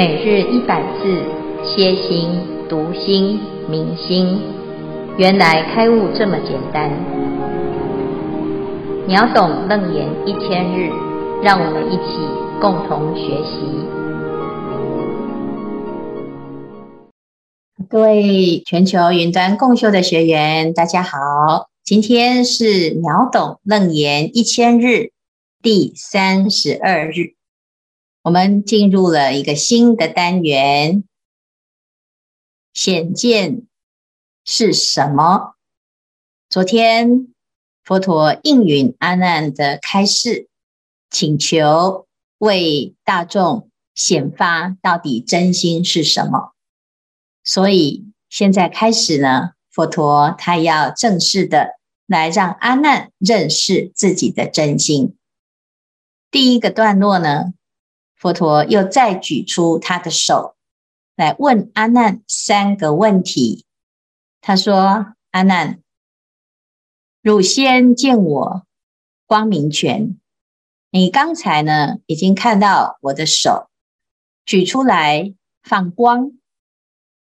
每日一百字，歇心、读心、明心，原来开悟这么简单。秒懂楞严一千日，让我们一起共同学习。各位全球云端共修的学员，大家好，今天是秒懂楞严一千日第三十二日。我们进入了一个新的单元，显见是什么？昨天佛陀应允阿难的开示，请求为大众显发到底真心是什么。所以现在开始呢，佛陀他要正式的来让阿难认识自己的真心。第一个段落呢，佛陀又再举出他的手来问阿难三个问题。他说：“阿难，汝先见我光明拳，你刚才呢已经看到我的手举出来放光，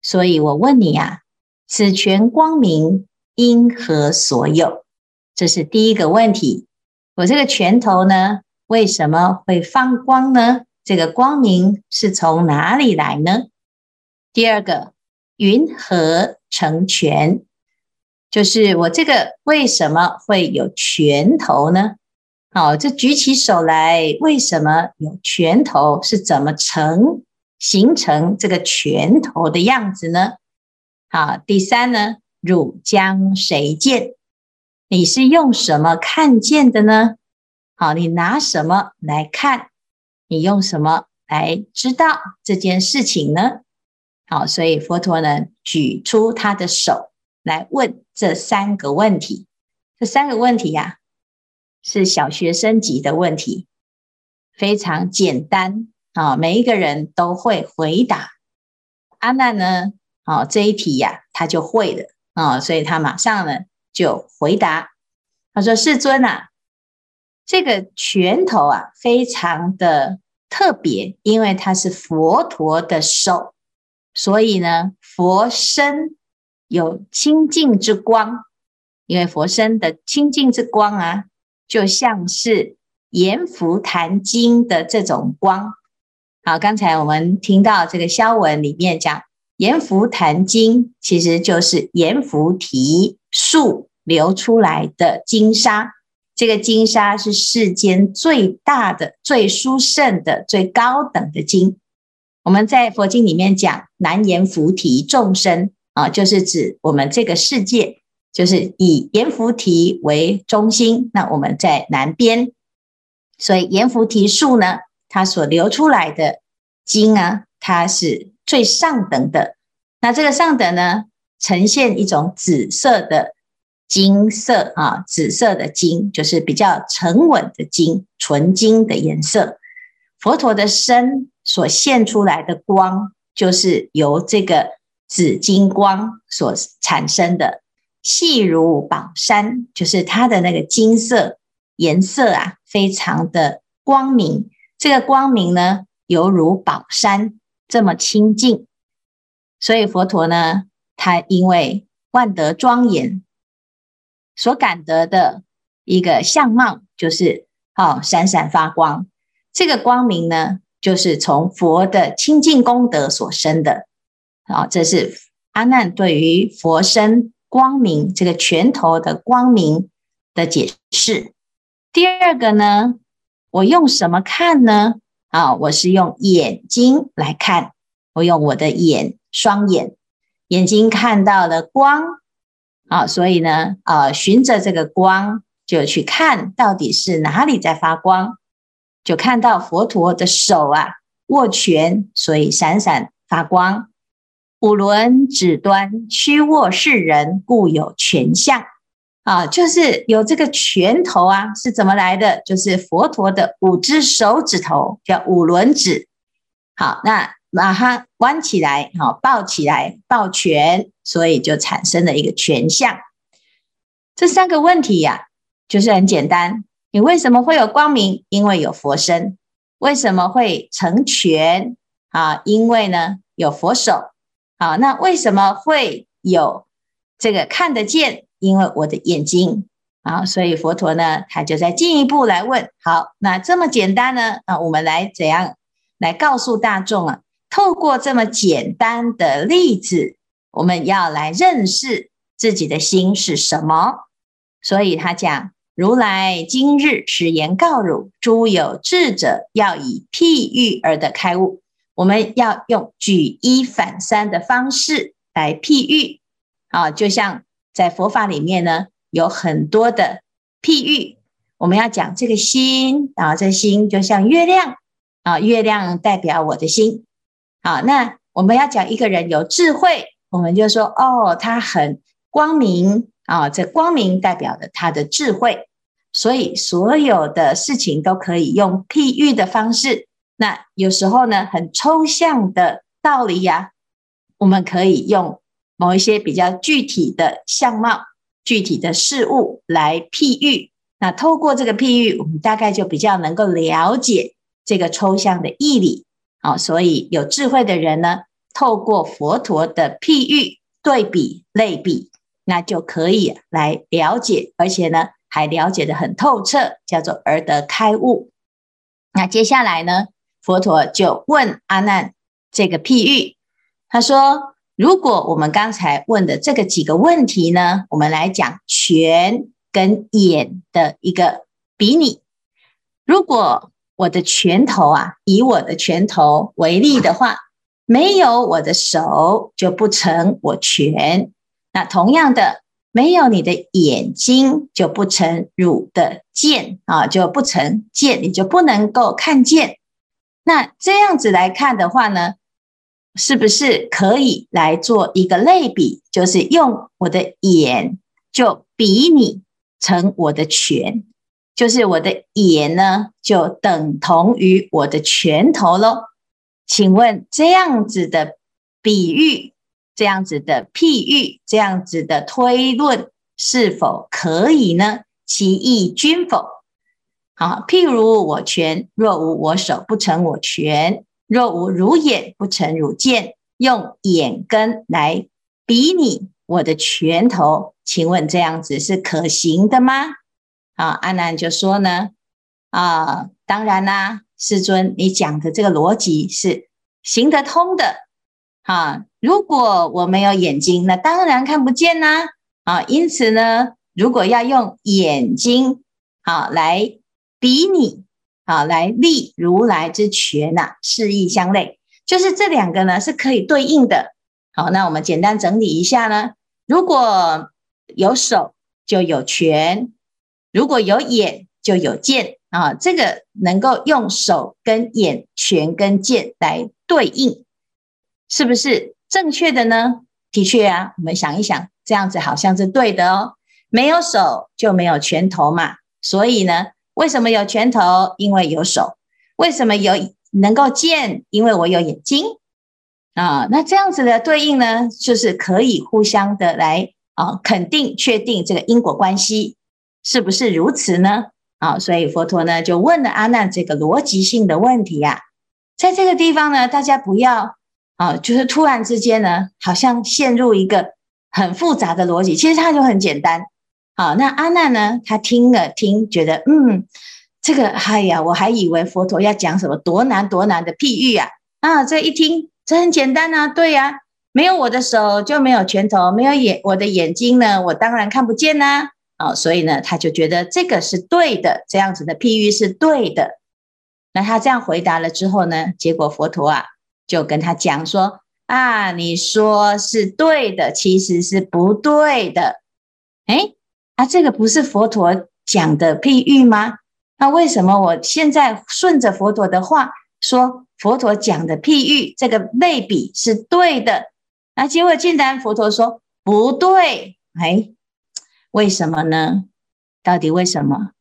所以我问你啊，此拳光明因何所有？这是第一个问题。我这个拳头呢，为什么会放光呢？”这个光明是从哪里来呢？第二个，云何成拳？就是我这个为什么会有拳头呢？好，这举起手来，为什么有拳头？是怎么成形成这个拳头的样子呢？好，第三呢，汝将谁见？你是用什么看见的呢？好，你拿什么来看？你用什么来知道这件事情呢？好，所以佛陀呢举出他的手来问这三个问题。这三个问题呀，是小学生级的问题，非常简单啊，每一个人都会回答。阿难呢，哦，这一题呀，他就会了啊，所以他马上呢就回答。他说：“世尊啊。”这个拳头啊，非常的特别，因为它是佛陀的手，所以呢，佛身有清净之光。因为佛身的清净之光啊，就像是阎浮檀经的这种光。好，刚才我们听到这个消文里面讲，阎浮檀经其实就是阎浮提树流出来的金沙。这个金沙是世间最大的、最殊胜的、最高等的金。我们在佛经里面讲南阎浮提众生啊，就是指我们这个世界，就是以阎浮提为中心。那我们在南边，所以阎浮提树呢，它所流出来的金啊，它是最上等的。那这个上等呢，呈现一种紫色的。金色啊，紫色的金就是比较沉稳的金，纯金的颜色。佛陀的身所现出来的光，就是由这个紫金光所产生的，细如宝山，就是它的那个金色颜色啊，非常的光明。这个光明呢，犹如宝山这么清净。所以佛陀呢，他因为万德庄严。所感得的一个相貌，就是好闪闪发光。这个光明呢，就是从佛的清净功德所生的。好，这是阿难对于佛身光明这个拳头的光明的解释。第二个呢，我用什么看呢？啊，我是用眼睛来看，我用我的眼，双眼，眼睛看到了光。啊，所以呢，呃，循着这个光就去看到底是哪里在发光，就看到佛陀的手啊握拳，所以闪闪发光。五轮指端屈握是人，故有拳相。啊，就是有这个拳头啊，是怎么来的？就是佛陀的五只手指头叫五轮指。好，那。把它弯起来，好抱起来，抱拳，所以就产生了一个拳相。这三个问题呀、就是很简单。你为什么会有光明？因为有佛身。为什么会成拳？啊，因为呢有佛手，啊，那为什么会有这个看得见？因为我的眼睛啊，所以佛陀呢，他就在进一步来问：好，那这么简单呢？啊，我们来怎样来告诉大众啊？透过这么简单的例子，我们要来认识自己的心是什么。所以他讲。如来今日实言告汝：诸有智者，要以譬喻而得开悟。我们要用举一反三的方式来譬喻啊，就像在佛法里面呢，有很多的譬喻。我们要讲这个心啊，这心就像月亮啊，月亮代表我的心。好，那我们要讲一个人有智慧，我们就说哦，他很光明。啊，这光明代表了他的智慧，所以所有的事情都可以用譬喻的方式。那有时候呢，很抽象的道理呀、我们可以用某一些比较具体的相貌、具体的事物来譬喻。那透过这个譬喻，我们大概就比较能够了解这个抽象的义理。好，所以有智慧的人呢，透过佛陀的譬喻、对比、类比。那就可以来了解，而且呢，还了解得很透彻，叫做而得开悟。那接下来呢，佛陀就问阿难这个譬喻，他说：如果我们刚才问的这个几个问题呢，我们来讲拳跟眼的一个比拟。如果我的拳头啊，以我的拳头为例的话，没有我的手就不成我拳。那同样的，没有你的眼睛，就不成汝的见啊，就不成见，你就不能够看见。那这样子来看的话呢，是不是可以来做一个类比？就是用我的眼就比拟成我的拳，就是我的眼呢，就等同于我的拳头喽。请问这样子的比喻？这样子的譬喻，这样子的推论，是否可以呢？其意均否？好，譬如我拳，若无我手，不成我拳；若无如眼，不成如剑。用眼根来比拟我的拳头，请问这样子是可行的吗？啊，阿难就说呢，啊，当然啦，世尊，你讲的这个逻辑是行得通的。啊，如果我没有眼睛，那当然看不见呐。啊，因此呢，如果要用眼睛啊来比拟啊来立如来之拳呐，事义相类，就是这两个呢是可以对应的。好，那我们简单整理一下呢，如果有手就有拳，如果有眼就有见啊，这个能够用手跟眼、拳跟剑来对应。是不是正确的呢？的确啊，我们想一想，这样子好像是对的哦。没有手就没有拳头嘛，所以呢，为什么有拳头？因为有手。为什么有能够见？因为我有眼睛啊。那这样子的对应呢，就是可以互相的来啊肯定、确定这个因果关系，是不是如此呢？啊，所以佛陀呢就问了阿难这个逻辑性的问题呀，在这个地方呢，大家不要。啊，就是突然之间呢，好像陷入一个很复杂的逻辑，其实它就很简单。好，那阿难呢，他听了听，觉得嗯，这个哎呀，我还以为佛陀要讲什么多难多难的譬喻啊，啊，这一听这很简单啊，对呀，没有我的手就没有拳头，没有眼我的眼睛呢，我当然看不见呐。啊，哦所以呢，他就觉得这个是对的，这样子的譬喻是对的。那他这样回答了之后呢，结果佛陀啊。就跟他讲说啊，你说是对的，其实是不对的。诶，啊，这个不是佛陀讲的譬喻吗？那为什么我现在顺着佛陀的话说，佛陀讲的譬喻这个类比是对的？那结果竟然佛陀说不对。诶，为什么呢？到底为什么？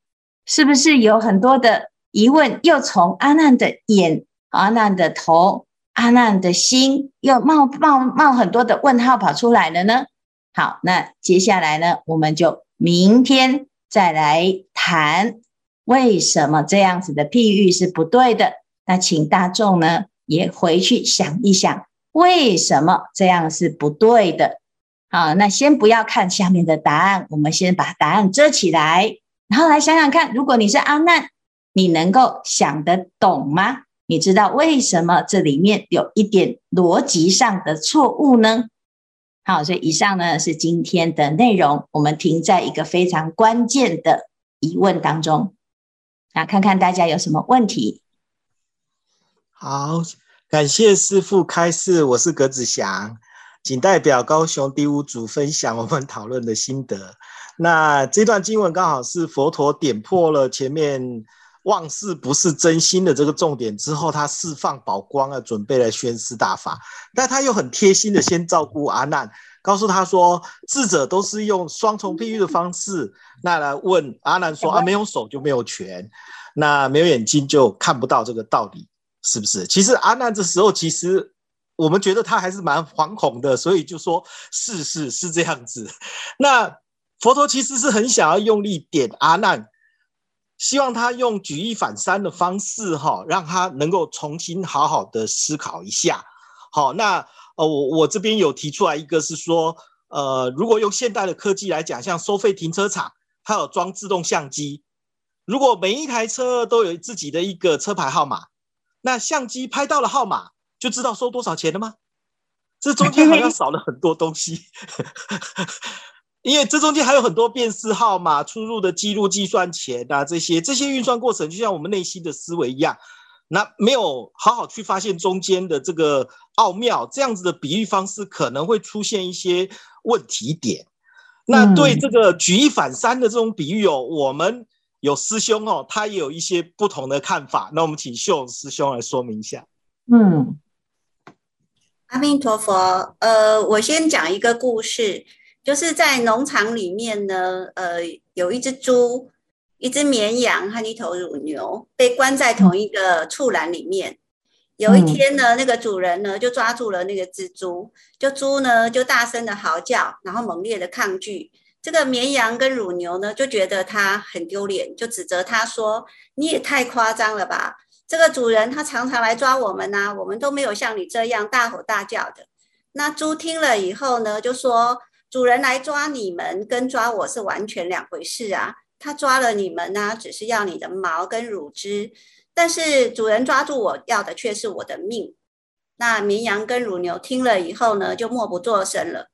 是不是有很多的疑问？又从阿难的眼、阿难的头。阿难的心又冒冒冒很多的问号跑出来了呢。好，那接下来呢，我们就明天再来谈为什么这样子的譬喻是不对的。那请大众呢也回去想一想，为什么这样是不对的？好，那先不要看下面的答案，我们先把答案遮起来，然后来想想看，如果你是阿难，你能够想得懂吗？你知道为什么这里面有一点逻辑上的错误呢？好，所以以上呢是今天的内容，我们停在一个非常关键的疑问当中，那看看大家有什么问题。好，感谢师父开示，我是葛子祥，仅代表高雄第五组分享我们讨论的心得。那这段经文刚好是佛陀点破了前面忘事不是真心的这个重点之后，他释放宝光啊，准备来宣示大法。但他又很贴心的先照顾阿难，告诉他说，智者都是用双重譬喻的方式，那来问阿难说啊，没有手就没有权，那没有眼睛就看不到这个道理，是不是？其实阿难这时候，其实我们觉得他还是蛮惶恐的，所以就说是是是这样子。那佛陀其实是很想要用力点阿难，希望他用举一反三的方式，哈，让他能够重新好好的思考一下。好，那呃，我我这边有提出来一个，是说，呃，如果用现代的科技来讲，像收费停车场，它有装自动相机，如果每一台车都有自己的一个车牌号码，那相机拍到了号码，就知道收多少钱了吗？这中间好像少了很多东西，因为这中间还有很多辨识号码、出入的记录、计算钱啊，这些这些运算过程，就像我们内心的思维一样。那没有好好去发现中间的这个奥妙，这样子的比喻方式可能会出现一些问题点。那对这个举一反三的这种比喻哦，我们有师兄哦，他也有一些不同的看法。那我们请秀师兄来说明一下。嗯，阿弥陀佛。呃，我先讲一个故事，就是在农场里面呢，呃，有一只猪。一只绵羊和一头乳牛被关在同一个畜栏里面。有一天呢，那个主人呢就抓住了那个蜘蛛，就猪呢就大声的嚎叫，然后猛烈的抗拒。这个绵羊跟乳牛呢就觉得它很丢脸，就指责他说：“你也太夸张了吧！这个主人他常常来抓我们呐、我们都没有像你这样大吼大叫的。”那猪听了以后呢，就说：“主人来抓你们跟抓我是完全两回事啊。”他抓了你们呢、只是要你的毛跟乳汁，但是主人抓住我要的却是我的命。那绵羊跟乳牛听了以后呢，就默不作声了。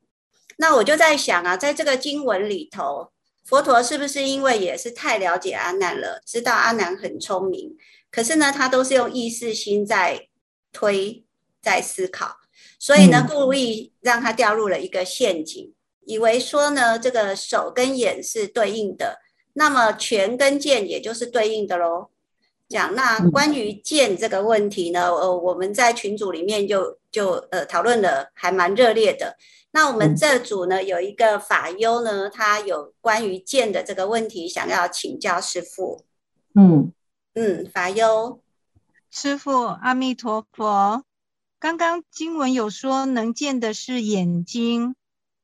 那我就在想啊，在这个经文里头，佛陀是不是因为也是太了解阿难了，知道阿难很聪明，可是呢，他都是用意识心在推，在思考，所以呢，故意让他掉入了一个陷阱，以为说呢，这个手跟眼是对应的。那么拳跟剑也就是对应的喽。讲那关于剑这个问题呢，呃，我们在群组里面就就呃讨论的还蛮热烈的。那我们这组呢有一个法优呢，他有关于剑的这个问题想要请教师傅。嗯嗯，法优，师傅阿弥陀佛。刚刚经文有说能见的是眼睛，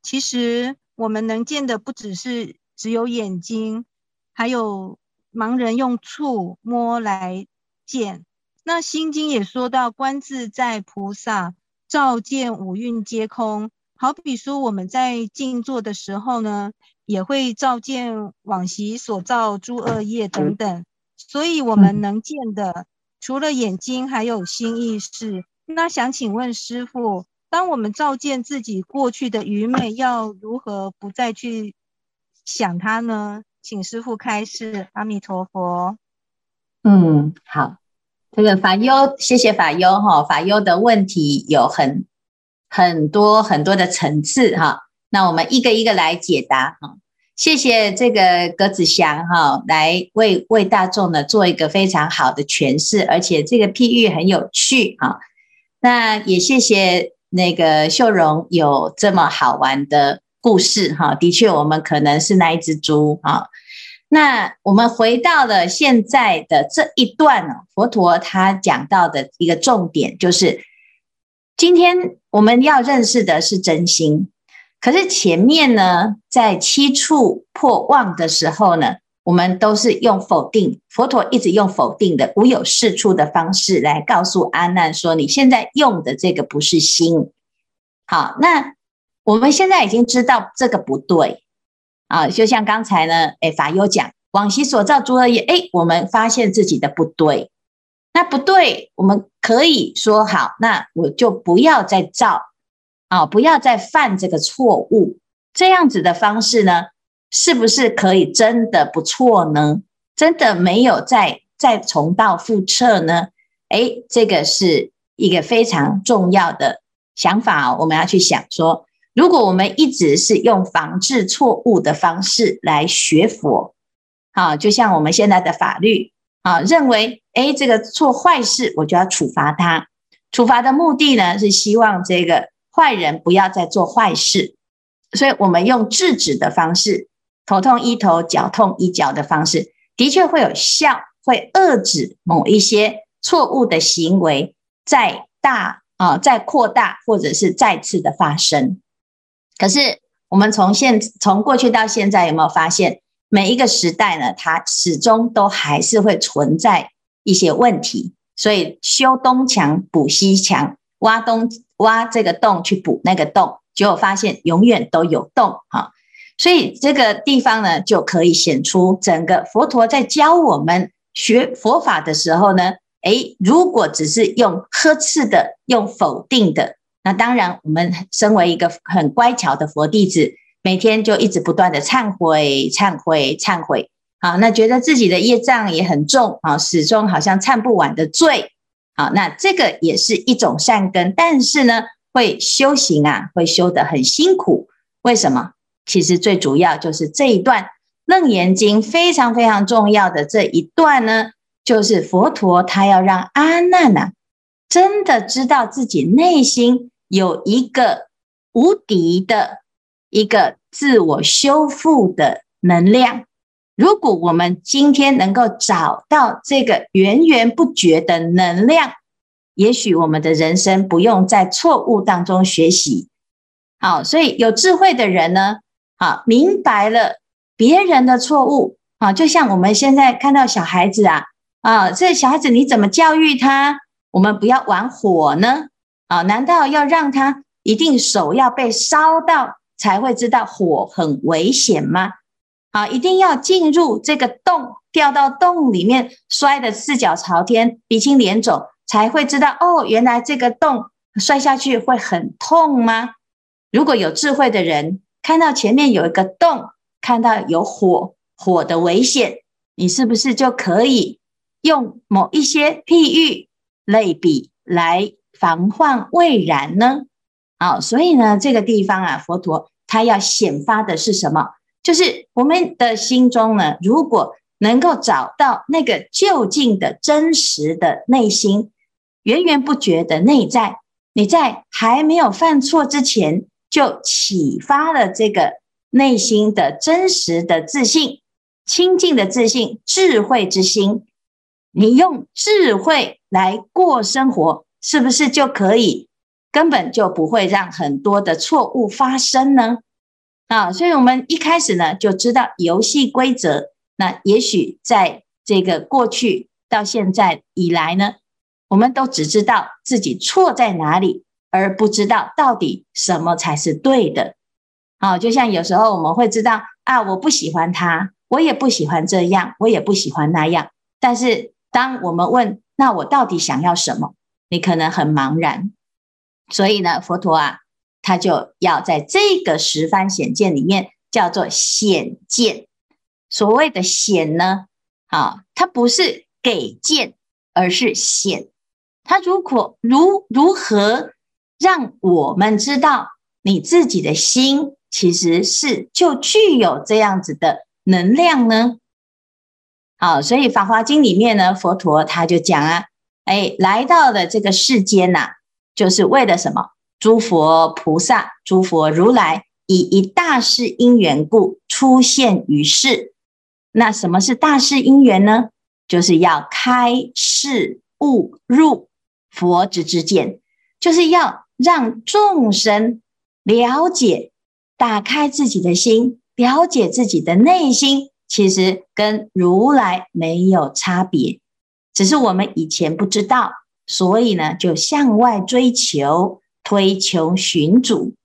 其实我们能见的不只是只有眼睛。还有盲人用触摸来见，那心经也说到观自在菩萨照见五蕴皆空，好比说我们在静坐的时候呢，也会照见往昔所造诸恶业等等，所以我们能见的除了眼睛，还有心意识。那想请问师父，当我们照见自己过去的愚昧，要如何不再去想它呢？请师父开示，阿弥陀佛。嗯，好，这个法优，谢谢法优哈。法优的问题有很很多很多的层次哈，那我们一个一个来解答哈。谢谢这个葛子祥哈，来为为大众呢做一个非常好的诠释，而且这个譬喻很有趣哈。那也谢谢那个秀荣有这么好玩的故事哈，的确我们可能是那一只猪啊。那我们回到了现在的这一段呢，佛陀他讲到的一个重点就是，今天我们要认识的是真心，可是前面呢，在七处破妄的时候呢，我们都是用否定，佛陀一直用否定的无有是处的方式来告诉阿难说，你现在用的这个不是心。好，那我们现在已经知道这个不对。啊，就像刚才呢，哎，法优讲往昔所造诸恶业，哎，我们发现自己的不对，那不对，我们可以说好，那我就不要再造啊，不要再犯这个错误，这样子的方式呢，是不是可以真的不错呢？真的没有再再重蹈覆辙呢？哎，这个是一个非常重要的。想法哦，我们要去想说，如果我们一直是用防治错误的方式来学佛，啊，就像我们现在的法律啊，认为，哎，这个做坏事，我就要处罚他。处罚的目的呢，是希望这个坏人不要再做坏事，所以我们用制止的方式，头痛医头，脚痛医脚的方式，的确会有效，会遏制某一些错误的行为在大。啊，再扩大或者是再次的发生，可是我们从现从过去到现在有没有发现，每一个时代呢，它始终都还是会存在一些问题，所以修东墙补西墙，挖东挖这个洞去补那个洞，结果发现永远都有洞哈，所以这个地方呢，就可以显出整个佛陀在教我们学佛法的时候呢。诶，如果只是用呵斥的、用否定的，那当然，我们身为一个很乖巧的佛弟子，每天就一直不断的忏悔、忏悔、忏悔，好，那觉得自己的业障也很重啊，始终好像忏不完的罪，好，那这个也是一种善根，但是呢，会修行啊，会修得很辛苦。为什么？其实最主要就是这一段《楞严经》非常非常重要的这一段呢。就是佛陀，他要让阿难呐、真的知道自己内心有一个无敌的一个自我修复的能量。如果我们今天能够找到这个源源不绝的能量，也许我们的人生不用在错误当中学习。好，所以有智慧的人呢，好，明白了别人的错误啊，就像我们现在看到小孩子啊。啊，这小孩子你怎么教育他？我们不要玩火呢？啊，难道要让他一定手要被烧到才会知道火很危险吗？啊，一定要进入这个洞，掉到洞里面，摔得四脚朝天，鼻青脸肿，才会知道哦，原来这个洞摔下去会很痛吗？如果有智慧的人看到前面有一个洞，看到有火，火的危险，你是不是就可以？用某一些譬喻类比来防患未然呢？好，所以呢，这个地方啊，佛陀他要显发的是什么？就是我们的心中呢，如果能够找到那个究竟的真实的内心，源源不绝的内在，你在还没有犯错之前，就启发了这个内心的真实的自信、清净的自信、智慧之心。你用智慧来过生活，是不是就可以根本就不会让很多的错误发生呢？啊，所以我们一开始呢就知道游戏规则。那也许在这个过去到现在以来呢，我们都只知道自己错在哪里，而不知道到底什么才是对的。啊，就像有时候我们会知道啊，我不喜欢他，我也不喜欢这样，我也不喜欢那样，但是。当我们问，那我到底想要什么？你可能很茫然。所以呢，佛陀啊，他就要在这个十番显见里面叫做显见。所谓的显呢，啊，它不是给见，而是显。他如果如如何让我们知道你自己的心其实是就具有这样子的能量呢？好，所以《法华经》里面呢，佛陀他就讲啊，哎，来到了这个世间呐、啊，就是为了什么？诸佛菩萨、诸佛如来以一大事因缘故出现于世。那什么是大事因缘呢？就是要开示悟入佛之知见，就是要让众生了解、打开自己的心，了解自己的内心。其实跟如来没有差别，只是我们以前不知道，所以呢就向外追求，推求寻主。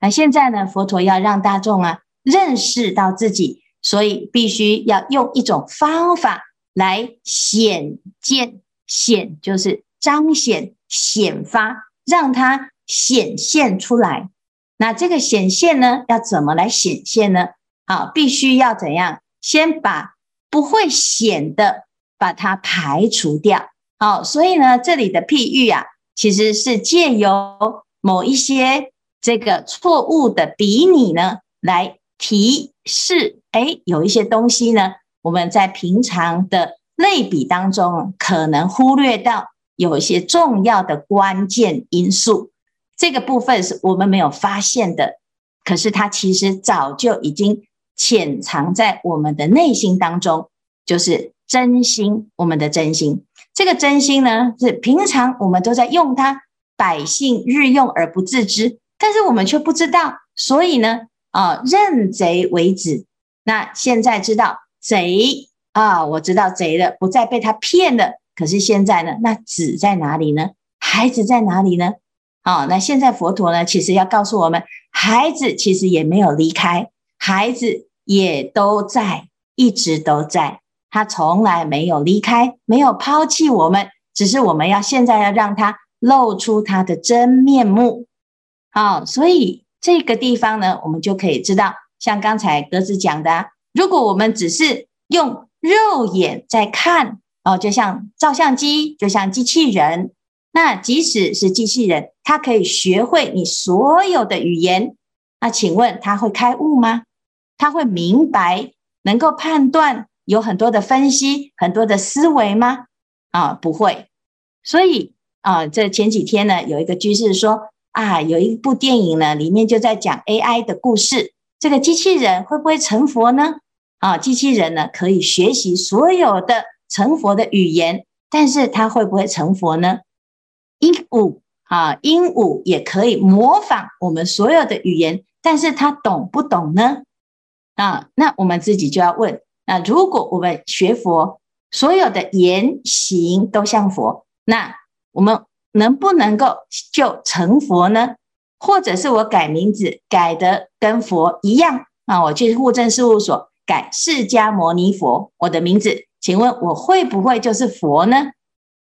那现在呢，佛陀要让大众啊认识到自己，所以必须要用一种方法来显见，显就是彰显、显发，让它显现出来。那这个显现呢，要怎么来显现呢？啊，必须要怎样？先把不会显的把它排除掉。好，所以呢，这里的譬喻啊，其实是借由某一些这个错误的比拟呢，来提示，哎，有一些东西呢，我们在平常的类比当中可能忽略到有一些重要的关键因素。这个部分是我们没有发现的，可是它其实早就已经潜藏在我们的内心当中，就是真心。我们的真心，这个真心呢，是平常我们都在用它，百姓日用而不自知，但是我们却不知道。所以呢，啊，认贼为子。那现在知道贼啊，我知道贼了，不再被他骗了。可是现在呢，那子在哪里呢？孩子在哪里呢？哦，那现在佛陀呢，其实要告诉我们，孩子其实也没有离开，孩子也都在，一直都在，他从来没有离开，没有抛弃我们，只是我们要现在要让他露出他的真面目。好，所以这个地方呢，我们就可以知道，像刚才鸽子讲的，如果我们只是用肉眼在看，哦，就像照相机，就像机器人。那即使是机器人，它可以学会你所有的语言。那请问它会开悟吗？它会明白，能够判断，有很多的分析，很多的思维吗？啊，不会。所以啊，这前几天呢，有一个居士说啊，有一部电影呢，里面就在讲 AI 的故事。这个机器人会不会成佛呢？啊，机器人呢，可以学习所有的成佛的语言，但是他会不会成佛呢？鹦鹉啊，鹦鹉也可以模仿我们所有的语言，但是他懂不懂呢？啊，那我们自己就要问：那如果我们学佛，所有的言行都像佛，那我们能不能够就成佛呢？或者是我改名字改得跟佛一样啊？我去户政事务所改释迦牟尼佛，我的名字，请问我会不会就是佛呢？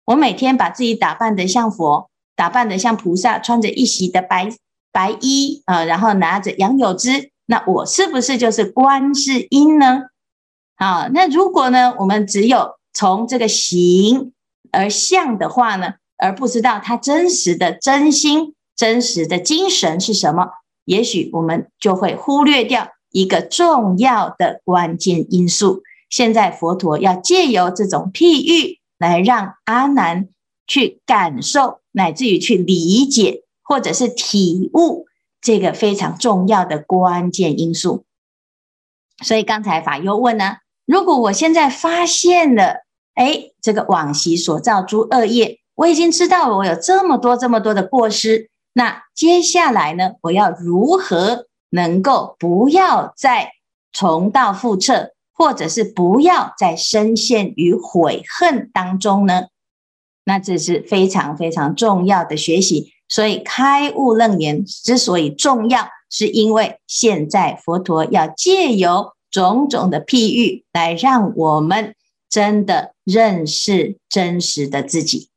我每天把自己打扮得像佛，打扮得像菩萨，穿着一袭的白白衣啊、然后拿着杨柳枝，那我是不是就是观世音呢？啊，那如果呢，我们只有从这个形而像的话呢，而不知道他真实的真心、真实的精神是什么，也许我们就会忽略掉一个重要的关键因素。现在佛陀要借由这种譬喻。来让阿难去感受，乃至于去理解，或者是体悟这个非常重要的关键因素。所以刚才法优问呢，如果我现在发现了，哎，这个往昔所造诸恶业，我已经知道我有这么多这么多的过失，那接下来呢，我要如何能够不要再重蹈覆辙？或者是不要再深陷于悔恨当中呢？那这是非常非常重要的学习。所以开悟楞严之所以重要，是因为现在佛陀要借由种种的譬喻，来让我们真的认识真实的自己。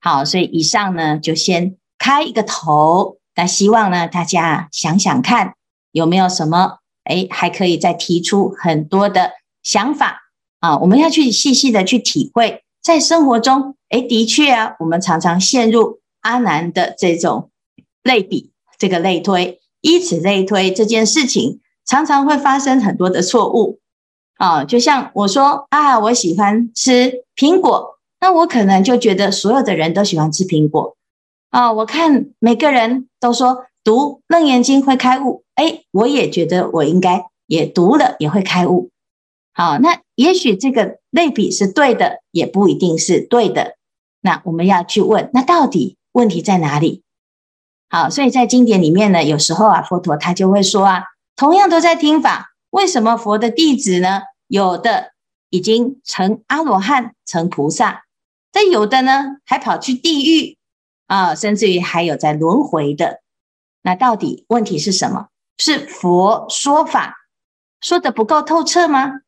好，所以以上呢，就先开一个头。那希望呢，大家想想看，有没有什么？哎，还可以再提出很多的想法啊！我们要去细细的去体会，在生活中，哎，的确啊，我们常常陷入阿难的这种类比，这个类推，以此类推这件事情，常常会发生很多的错误啊！就像我说啊，我喜欢吃苹果，那我可能就觉得所有的人都喜欢吃苹果啊！我看每个人都说。读楞严经会开悟，哎，我也觉得我应该也读了也会开悟。好，那也许这个类比是对的，也不一定是对的。那我们要去问，那到底问题在哪里？好，所以在经典里面呢，有时候啊，佛陀他就会说啊，同样都在听法，为什么佛的弟子呢，有的已经成阿罗汉、成菩萨，但有的呢还跑去地狱啊，甚至于还有在轮回的。那到底问题是什么？是佛说法说得不够透彻吗？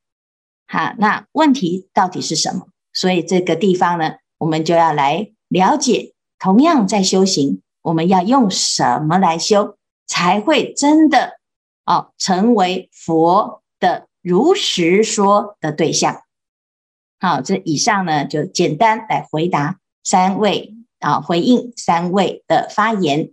好，那问题到底是什么？所以这个地方呢，我们就要来了解。同样在修行，我们要用什么来修，才会真的哦成为佛的如实说的对象？好，这以上呢就简单来回答三位啊，回应三位的发言。